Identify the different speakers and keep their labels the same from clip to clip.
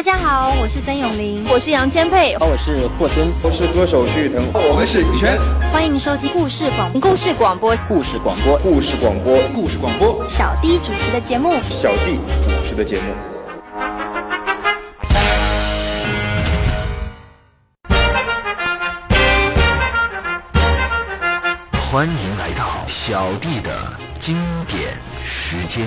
Speaker 1: 大家好，我是曾永玲，
Speaker 2: 我是杨千霈，
Speaker 3: 我是霍尊，
Speaker 4: 我是歌手徐誉滕，
Speaker 5: 我们是羽泉。
Speaker 1: 欢迎收听故事广
Speaker 2: 故事广播。
Speaker 3: 故事广播。
Speaker 4: 故事广播。
Speaker 5: 故事广播。
Speaker 1: 小弟主持的节目，
Speaker 4: 小弟主持的节目。
Speaker 6: 欢迎来到小弟的经典时间。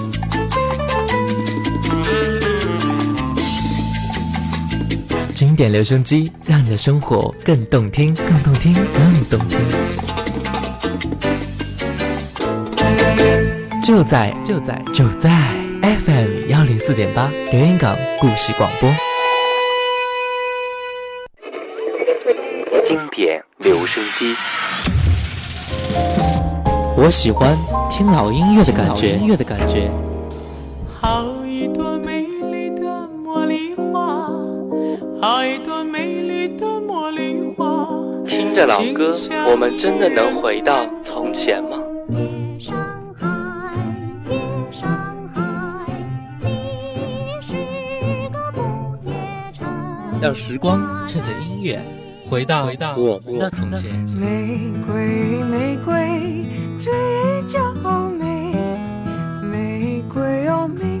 Speaker 7: 典留声机，让你的生活更动听，更动听，更动听。就在就在就在 FM 幺零四点八，留言港故事广播。
Speaker 6: 经典留声机，
Speaker 7: 我喜欢听老音乐的感觉，音乐的感觉。听着老歌，我们真的能回到从前吗？让时光趁着音乐回到回到我们的从前。
Speaker 8: 玫瑰，玫瑰，最娇美。玫瑰哦，玫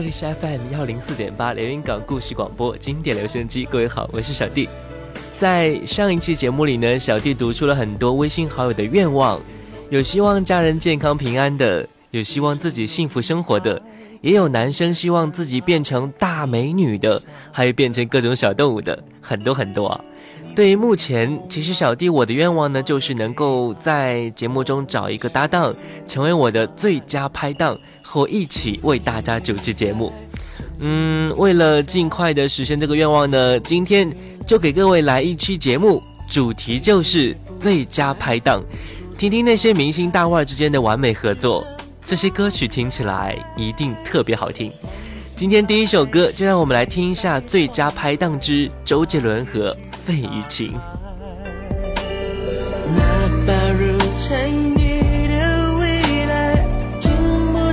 Speaker 7: 这里是 FM 幺零四点八连云港故事广播经典留声机，各位好，我是小弟。在上一期节目里呢，小弟读出了很多微信好友的愿望，有希望家人健康平安的，有希望自己幸福生活的，也有男生希望自己变成大美女的，还有变成各种小动物的，很多很多啊。对于目前，其实小弟我的愿望呢，就是能够在节目中找一个搭档，成为我的最佳拍档。和一起为大家主持节目，嗯，为了尽快的实现这个愿望呢，今天就给各位来一期节目，主题就是最佳拍档，听听那些明星大腕之间的完美合作。这些歌曲听起来一定特别好听。今天第一首歌，就让我们来听一下最佳拍档之周杰伦和费玉清。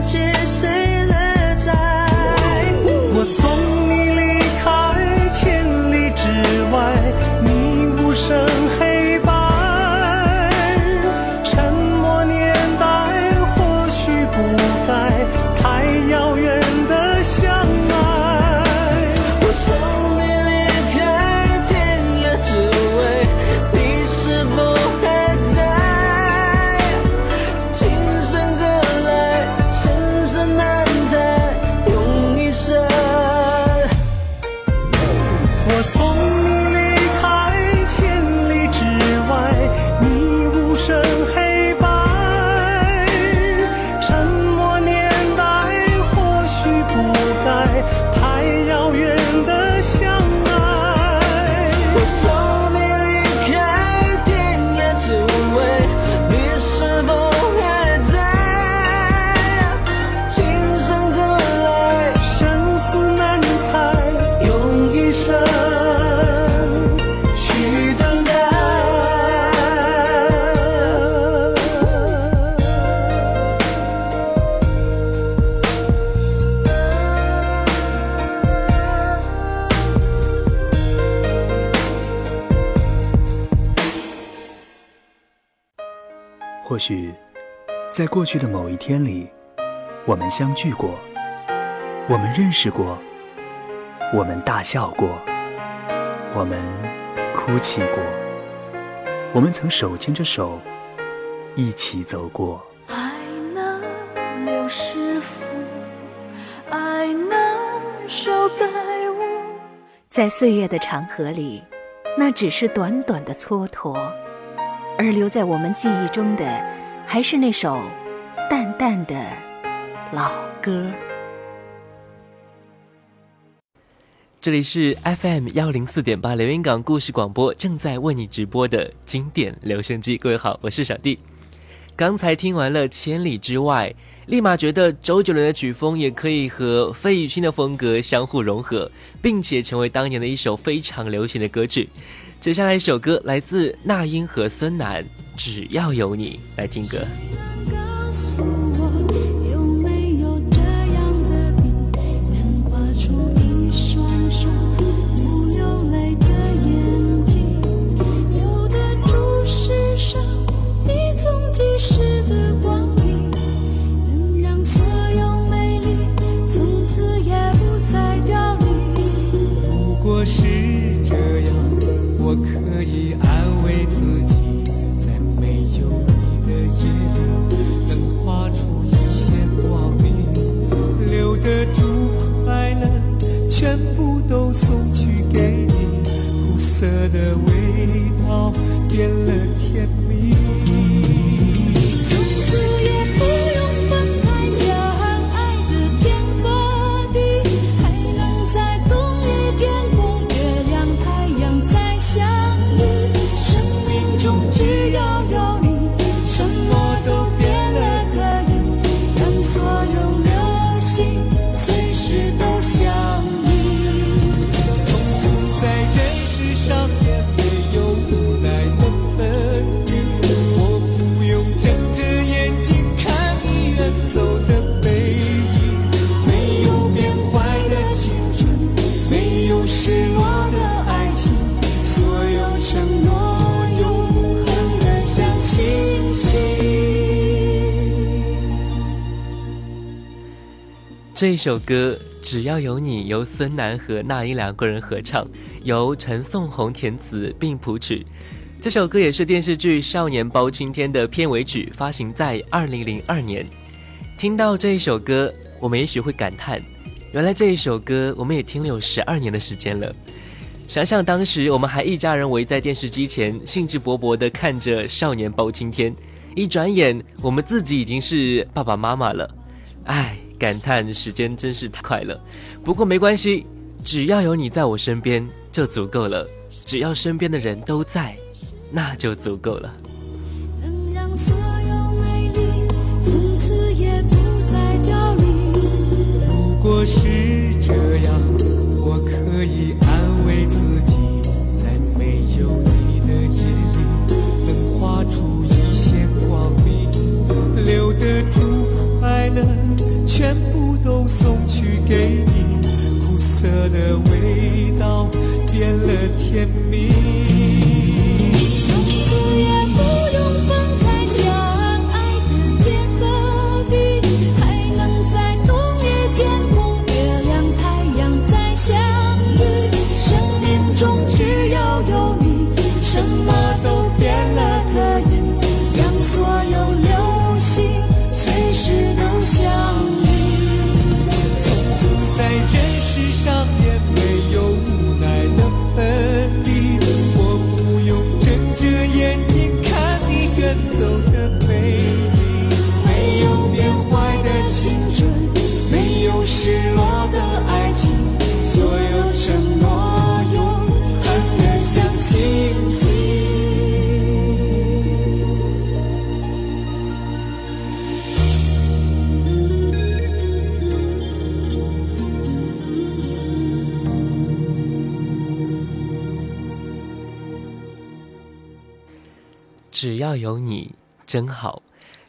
Speaker 9: 不起或许，在
Speaker 3: 过去的某一天里，我们相聚过，我们认识过，我们大笑过，我们哭泣过，我们曾手牵着手一起走过。
Speaker 10: 爱能留师傅，爱那手盖屋。
Speaker 5: 在岁月的长河里，那只是短短的蹉跎，而留在我们记忆中的，还是那首淡淡的老歌。
Speaker 7: 这里是 FM 幺零四点八连云港故事广播，正在为你直播的经典留声机。各位好，我是小弟。刚才听完了《千里之外》，立马觉得周杰伦的曲风也可以和费玉清的风格相互融合，并且成为当年的一首非常流行的歌曲。接下来一首歌来自那英和孙楠，《只要有你》，来听歌。
Speaker 10: 这一
Speaker 7: 首歌《只要有你》由孙楠和那英两个人合唱，由陈颂红填词并谱曲。这首歌也是电视剧《少年包青天》的片尾曲，发行在二零零二年。听到这一首歌，我们也许会感叹，原来这一首歌我们也听了有十二年的时间了。想想当时我们还一家人围在电视机前，兴致勃勃地看着《少年包青天》，一转眼我们自己已经是爸爸妈妈了。唉，感叹时间真是太快了。不过没关系，只要有你在我身边就足够了，只要身边的人都在，那就足够了。
Speaker 10: 能让所有美丽从此也不
Speaker 2: 再凋零。如果是这样，我可以安慰自己，在没有你的夜里，能画出一线光
Speaker 11: 明，留得住快乐。全部都送去给你，苦涩
Speaker 2: 的味道变
Speaker 11: 了甜蜜。
Speaker 10: 从此也不用分开想。
Speaker 7: 只要有你真好。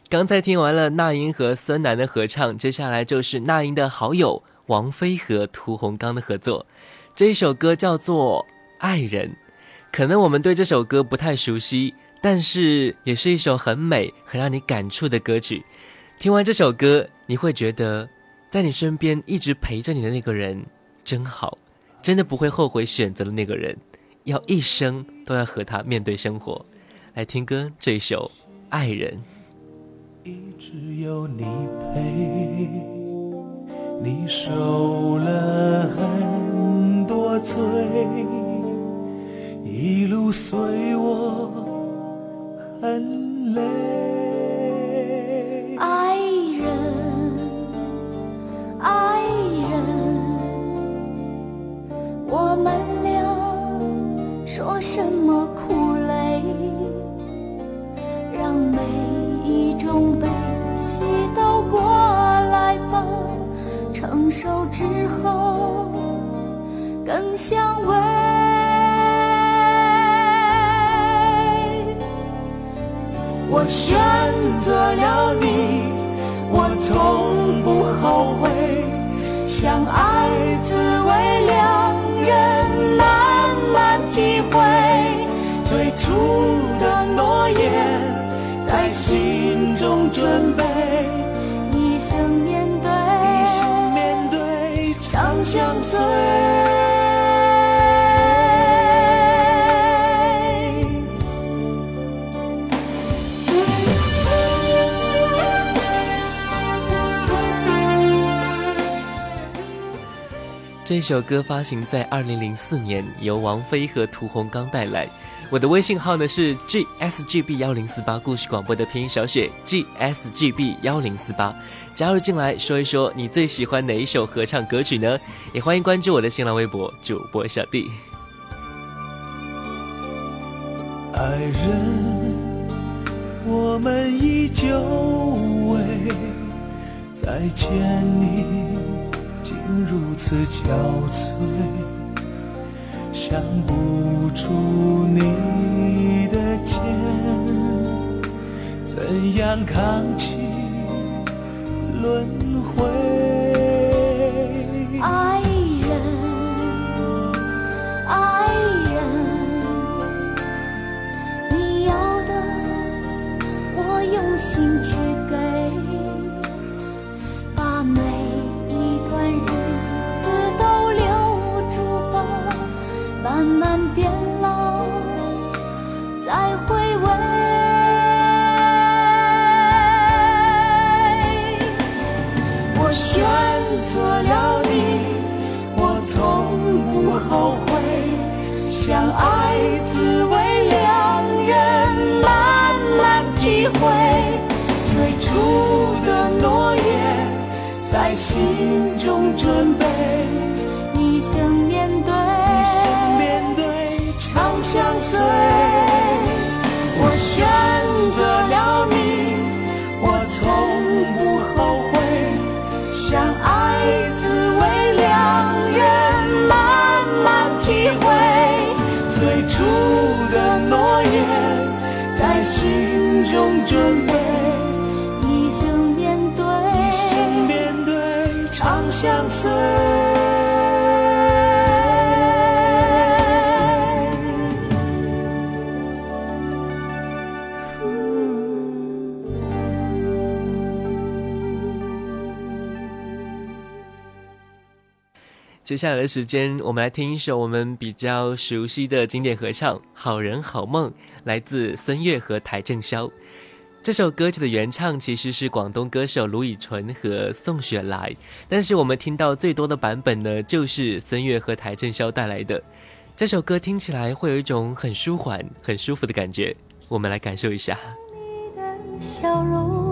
Speaker 7: 刚才听完了那英和孙楠的合唱，接下来就是那英的好友王菲和屠洪刚的合作。这一首歌叫做《爱人》，可能我们对这首歌不太熟悉，但是也是一首很美、很让你感触的歌曲。听完这首歌，你会觉得在你身边一直陪着你的那个人真好，真的不会后悔选择了那个人，要一生都要和他面对生活。来听歌这一首《爱人》。
Speaker 2: 一直有你陪，你受了很多罪，一路随我很累。
Speaker 10: 爱人，爱人，我们俩说什么手之后更相慰。我选择了你，我从不后悔。相爱滋味，两人慢慢体会。最初的诺言，在心中准备。一生面对，
Speaker 2: 一生面对
Speaker 10: 长相随。
Speaker 7: 这首歌发行在二零零四年，由王菲和屠洪刚带来。我的微信号呢是 gsgb 幺零四八，故事广播的拼音小写 gsgb 幺零四八，加入进来说一说你最喜欢哪一首合唱歌曲呢？也欢迎关注我的新浪微博主播小弟。
Speaker 2: 爱人，我们依旧为再见你，竟如此憔悴，想不出你的肩，怎样扛起轮回？
Speaker 10: 相爱滋味，两人慢慢体会。最初的诺言，在心中准备。一生面对，
Speaker 2: 一生面对
Speaker 10: 长相随。我选
Speaker 2: 准备。
Speaker 10: 一生面对，
Speaker 2: 一生面对
Speaker 10: 长相随。
Speaker 7: 接下来的时间，我们来听一首我们比较熟悉的经典合唱《好人好梦》，来自孙悦和邰正宵。这首歌曲的原唱其实是广东歌手卢以纯和宋雪莱，但是我们听到最多的版本呢，就是孙悦和邰正宵带来的。这首歌听起来会有一种很舒缓、很舒服的感觉，我们来感受一下。
Speaker 10: 你的笑容，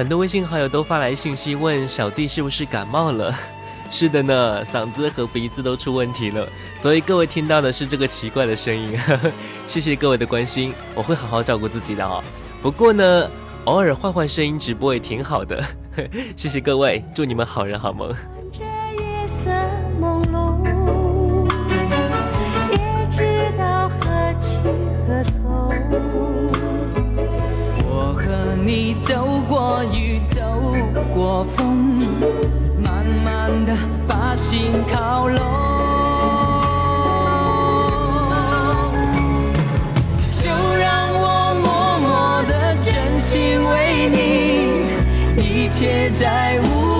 Speaker 7: 很多微信好友都发来信息问小弟是不是感冒了？是的呢，嗓子和鼻子都出问题了，所以各位听到的是这个奇怪的声音。谢谢各位的关心，我会好好照顾自己的哦。不过呢，偶尔换换声音直播也挺好的。谢谢各位，祝你们好人好梦。
Speaker 2: 你走过雨，走过风，慢慢的把心靠拢。就让我默默的真心为你，一切在无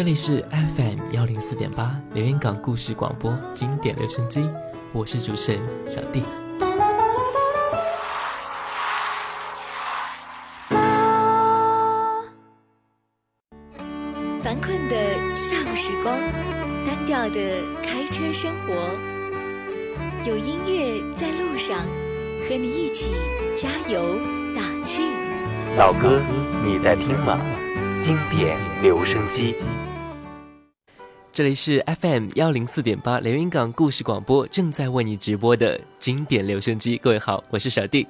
Speaker 7: 这里是 FM 幺零四点八连云港故事广播经典留声机，我是主持人小弟。
Speaker 12: 烦困的下午时光，单调的开车生活，有音乐在路上，和你一起加油打气。
Speaker 6: 老哥，你在听吗？经典留声机。
Speaker 7: 这里是 FM 幺零四点八连云港故事广播，正在为你直播的经典留声机。各位好，我是小弟。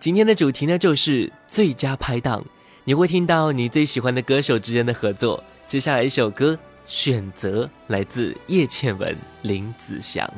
Speaker 7: 今天的主题呢，就是最佳拍档。你会听到你最喜欢的歌手之间的合作。接下来一首歌，选择来自叶倩文、林子祥。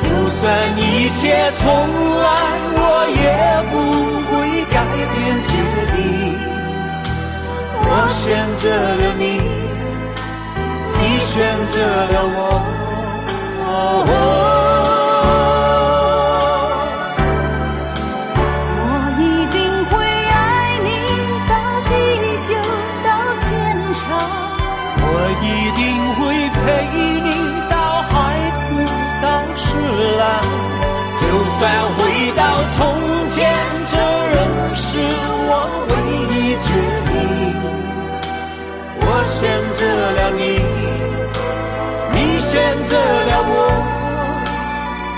Speaker 2: 就算一切重来，我也不会改变决定。我选择了你，你选择了我。
Speaker 10: 哦你，
Speaker 2: 你选择了我，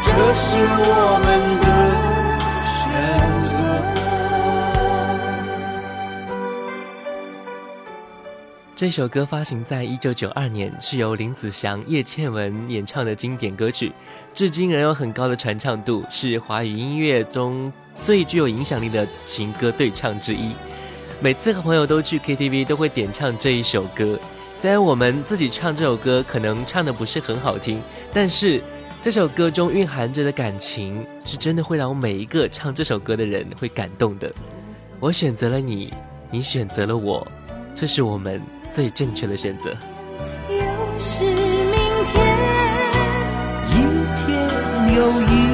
Speaker 2: 这是我们的选择。
Speaker 7: 这首歌发行在一九九二年，是由林子祥、叶倩文演唱的经典歌曲，至今仍有很高的传唱度，是华语音乐中最具有影响力的情歌对唱之一。每次和朋友都去 KTV，都会点唱这一首歌。虽然我们自己唱这首歌可能唱的不是很好听，但是这首歌中蕴含着的感情，是真的会让我每一个唱这首歌的人会感动的。我选择了你，你选择了我，这是我们最正确的选择。
Speaker 10: 又是明天，
Speaker 2: 一天又一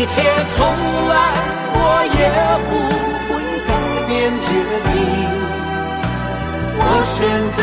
Speaker 2: 一切从来，我也不会改变决定。我选择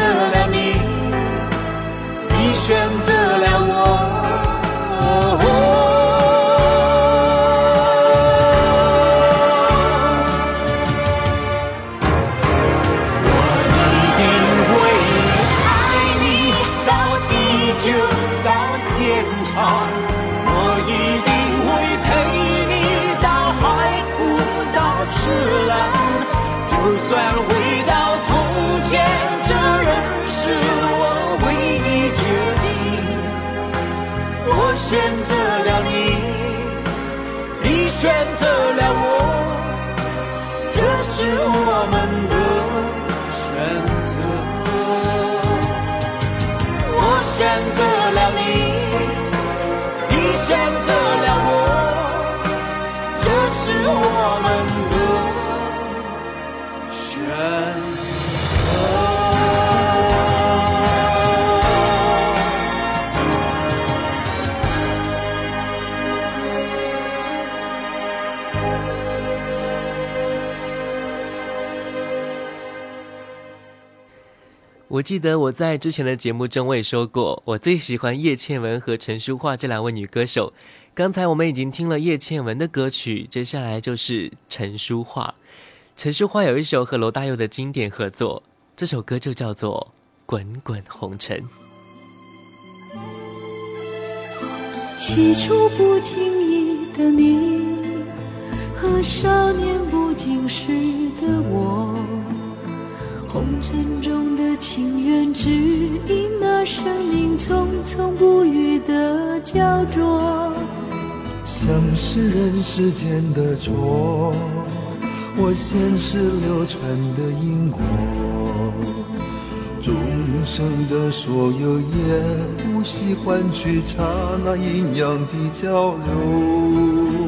Speaker 2: 选择了你，你选择了我，这是我们的。选择，我选择了你，你选择了我，这是我们
Speaker 7: 我记得我在之前的节目中我也说过，我最喜欢叶倩文和陈淑桦这两位女歌手。刚才我们已经听了叶倩文的歌曲，接下来就是陈淑桦。陈淑桦有一首和罗大佑的经典合作，这首歌就叫做《滚滚红尘》。
Speaker 10: 起初不经意的你，和少年不经事的我，红尘中的情缘，只因那生命匆匆不语的焦灼。
Speaker 13: 像是人世间的错，或前世流传的因果。众生的所有也不惜换取刹那阴阳的交流。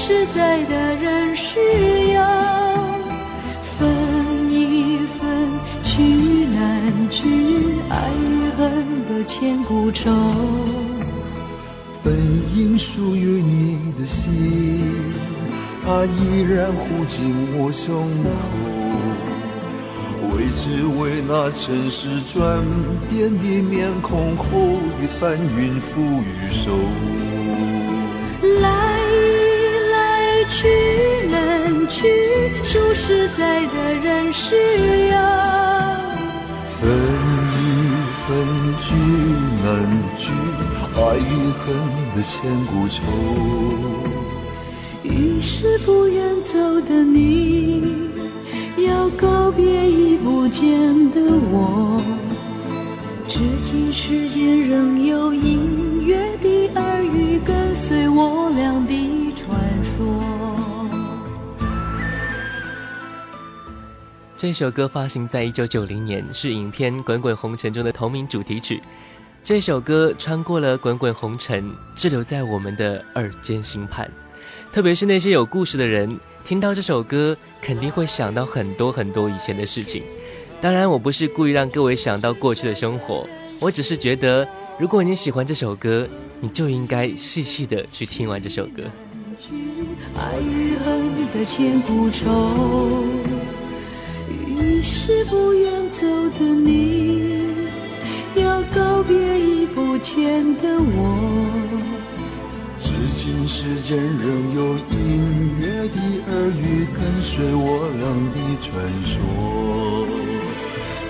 Speaker 10: 实在的人是要分一分，去难去，爱与恨的千古愁。
Speaker 13: 本应属于你的心，它依然护紧我胸口。为只为那尘世转变的面孔后的翻云覆雨手。
Speaker 10: 去，数十载的人是要
Speaker 13: 分一分聚难聚，爱与恨的千古愁。
Speaker 10: 于是不愿走的你，要告别已不见的我。至今世间仍有隐约的耳语，跟随我俩的
Speaker 7: 这首歌发行在一九九零年，是影片《滚滚红尘》中的同名主题曲。这首歌穿过了滚滚红尘，滞留在我们的耳间心畔。特别是那些有故事的人，听到这首歌，肯定会想到很多很多以前的事情。当然，我不是故意让各位想到过去的生活，我只是觉得，如果你喜欢这首歌，你就应该细细的去听完这首歌。
Speaker 10: 爱与恨的千古愁，于是不愿走的你，要告别已不见的我。
Speaker 13: 至今世间仍有隐约的耳语跟随我俩的传说。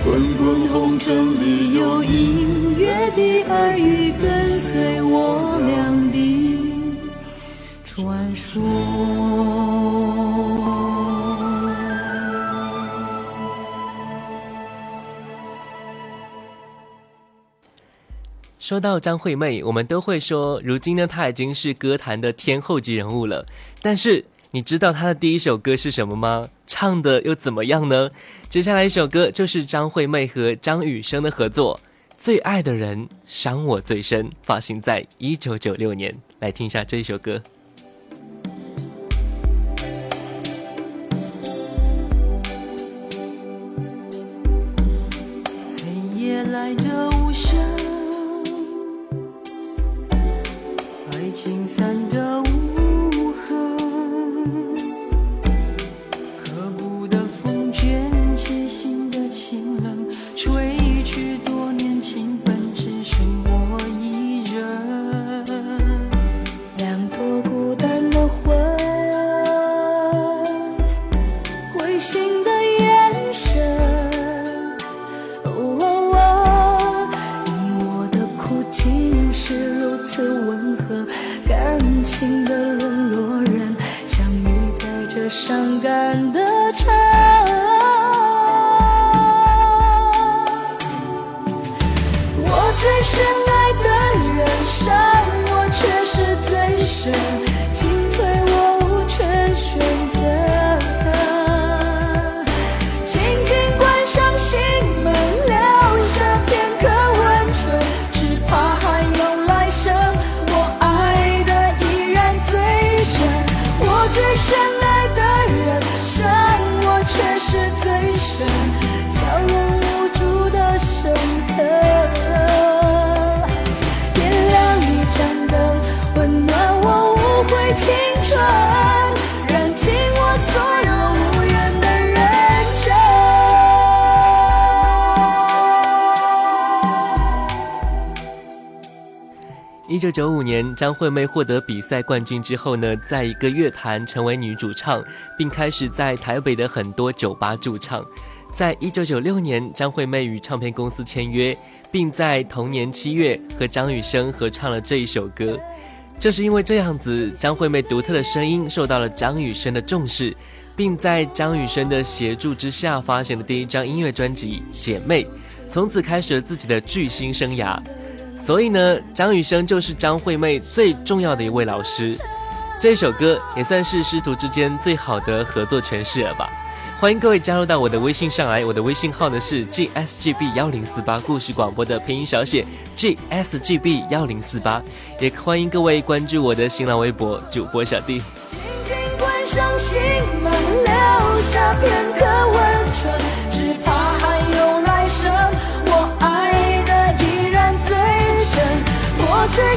Speaker 10: 滚滚红尘里有隐约的耳语跟随我俩的传说。
Speaker 7: 说到张惠妹，我们都会说，如今呢，她已经是歌坛的天后级人物了。但是，你知道她的第一首歌是什么吗？唱的又怎么样呢？接下来一首歌就是张惠妹和张雨生的合作，《最爱的人伤我最深》，发行在一九九六年。来听一下这一首歌。
Speaker 10: 来的无声，爱情散的一
Speaker 7: 九九五年，张惠妹获得比赛冠军之后呢，在一个乐坛成为女主唱，并开始在台北的很多酒吧驻唱。在一九九六年，张惠妹与唱片公司签约，并在同年七月和张雨生合唱了这一首歌。就是因为这样子，张惠妹独特的声音受到了张雨生的重视，并在张雨生的协助之下，发行了第一张音乐专辑《姐妹》，从此开始了自己的巨星生涯。所以呢，张雨生就是张惠妹最重要的一位老师。这首歌也算是师徒之间最好的合作诠释了吧。欢迎各位加入到我的微信上来，我的微信号呢是 gsgb 幺零四八故事广播的拼音小写 gsgb 幺零四八，也欢迎各位关注我的新浪微博主播小弟。
Speaker 10: 静静关上心门，留下片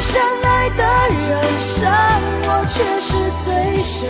Speaker 10: 相爱的人伤我却是最深，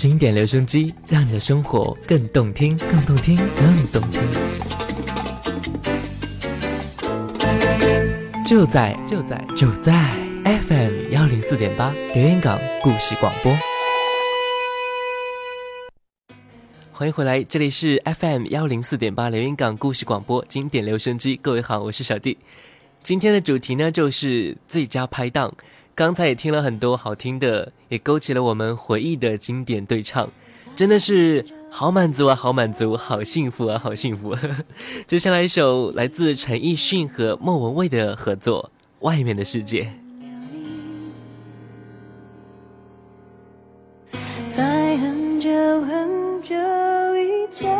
Speaker 7: 经典留声机，让你的生活更动听，更动听，更动听。就在就在就在 FM 幺零四点八连云港故事广播。欢迎回来，这里是 FM 幺零四点八连云港故事广播经典留声机。各位好，我是小弟。今天的主题呢，就是最佳拍档。刚才也听了很多好听的，也勾起了我们回忆的经典对唱，真的是好满足啊，好满足，好幸福啊，好幸福。接下来一首来自陈奕迅和莫文蔚的合作，《外面的世界》。
Speaker 10: 在很久很久以前，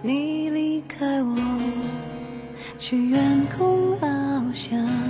Speaker 10: 你离开我，去远空翱翔。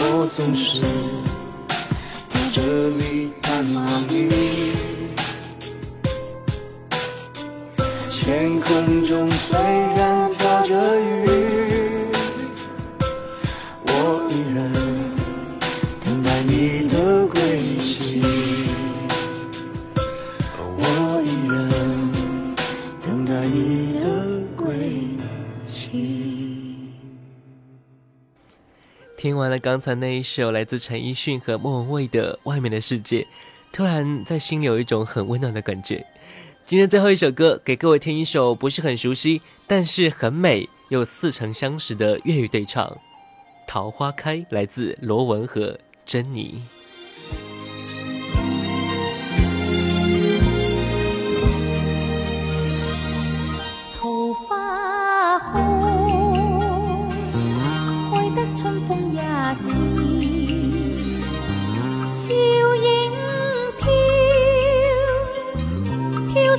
Speaker 2: 我总是在这里盼望你。天空中虽然飘着雨，
Speaker 7: 完了刚才那一首来自陈奕迅和莫文蔚的《外面的世界》，突然在心里有一种很温暖的感觉。今天最后一首歌，给各位听一首不是很熟悉，但是很美又似曾相识的粤语对唱，《桃花开》，来自罗文和珍妮。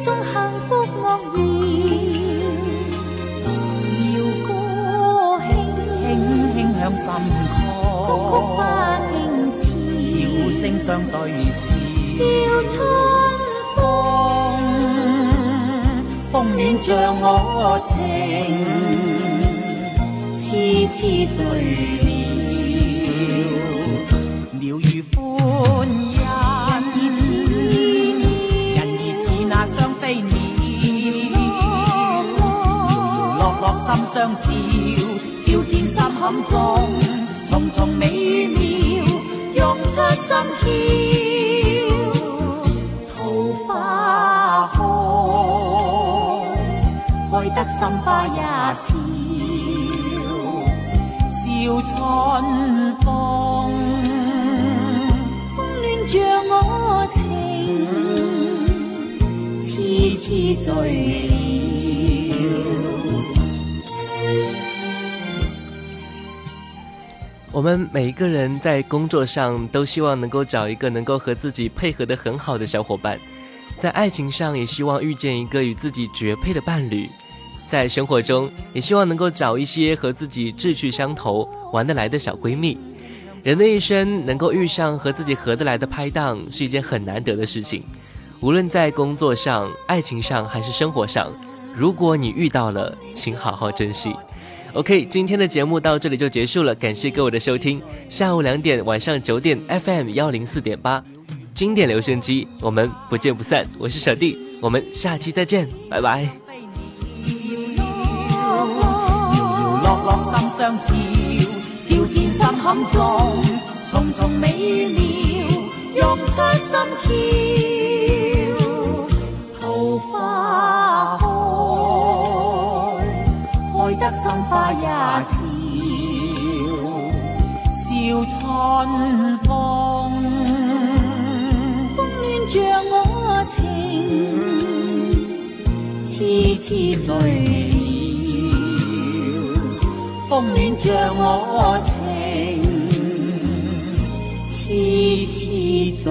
Speaker 10: 送幸福乐儿摇歌轻
Speaker 14: 轻轻响心
Speaker 10: 曲曲花
Speaker 14: 笑声相对时
Speaker 10: 笑春风
Speaker 14: 风暖将我情痴痴醉心相照，照见心坎中，重重美妙，涌出心窍，
Speaker 10: 桃花开，
Speaker 14: 开得心花也笑，笑。春风，
Speaker 10: 风暖着我情，
Speaker 14: 痴痴醉了。
Speaker 7: 我们每一个人在工作上都希望能够找一个能够和自己配合的很好的小伙伴，在爱情上也希望遇见一个与自己绝配的伴侣，在生活中也希望能够找一些和自己志趣相投、玩得来的小闺蜜。人的一生能够遇上和自己合得来的拍档是一件很难得的事情，无论在工作上、爱情上还是生活上，如果你遇到了，请好好珍惜。OK，今天的节目到这里就结束了，感谢各位的收听。下午两点、晚上九点，FM 幺零四点八，经典留声机，我们不见不散。我是小弟，我们下期再见，拜拜。
Speaker 14: 心花也笑，笑春风，风暖着我情，痴痴醉了。风暖着我情，痴痴醉。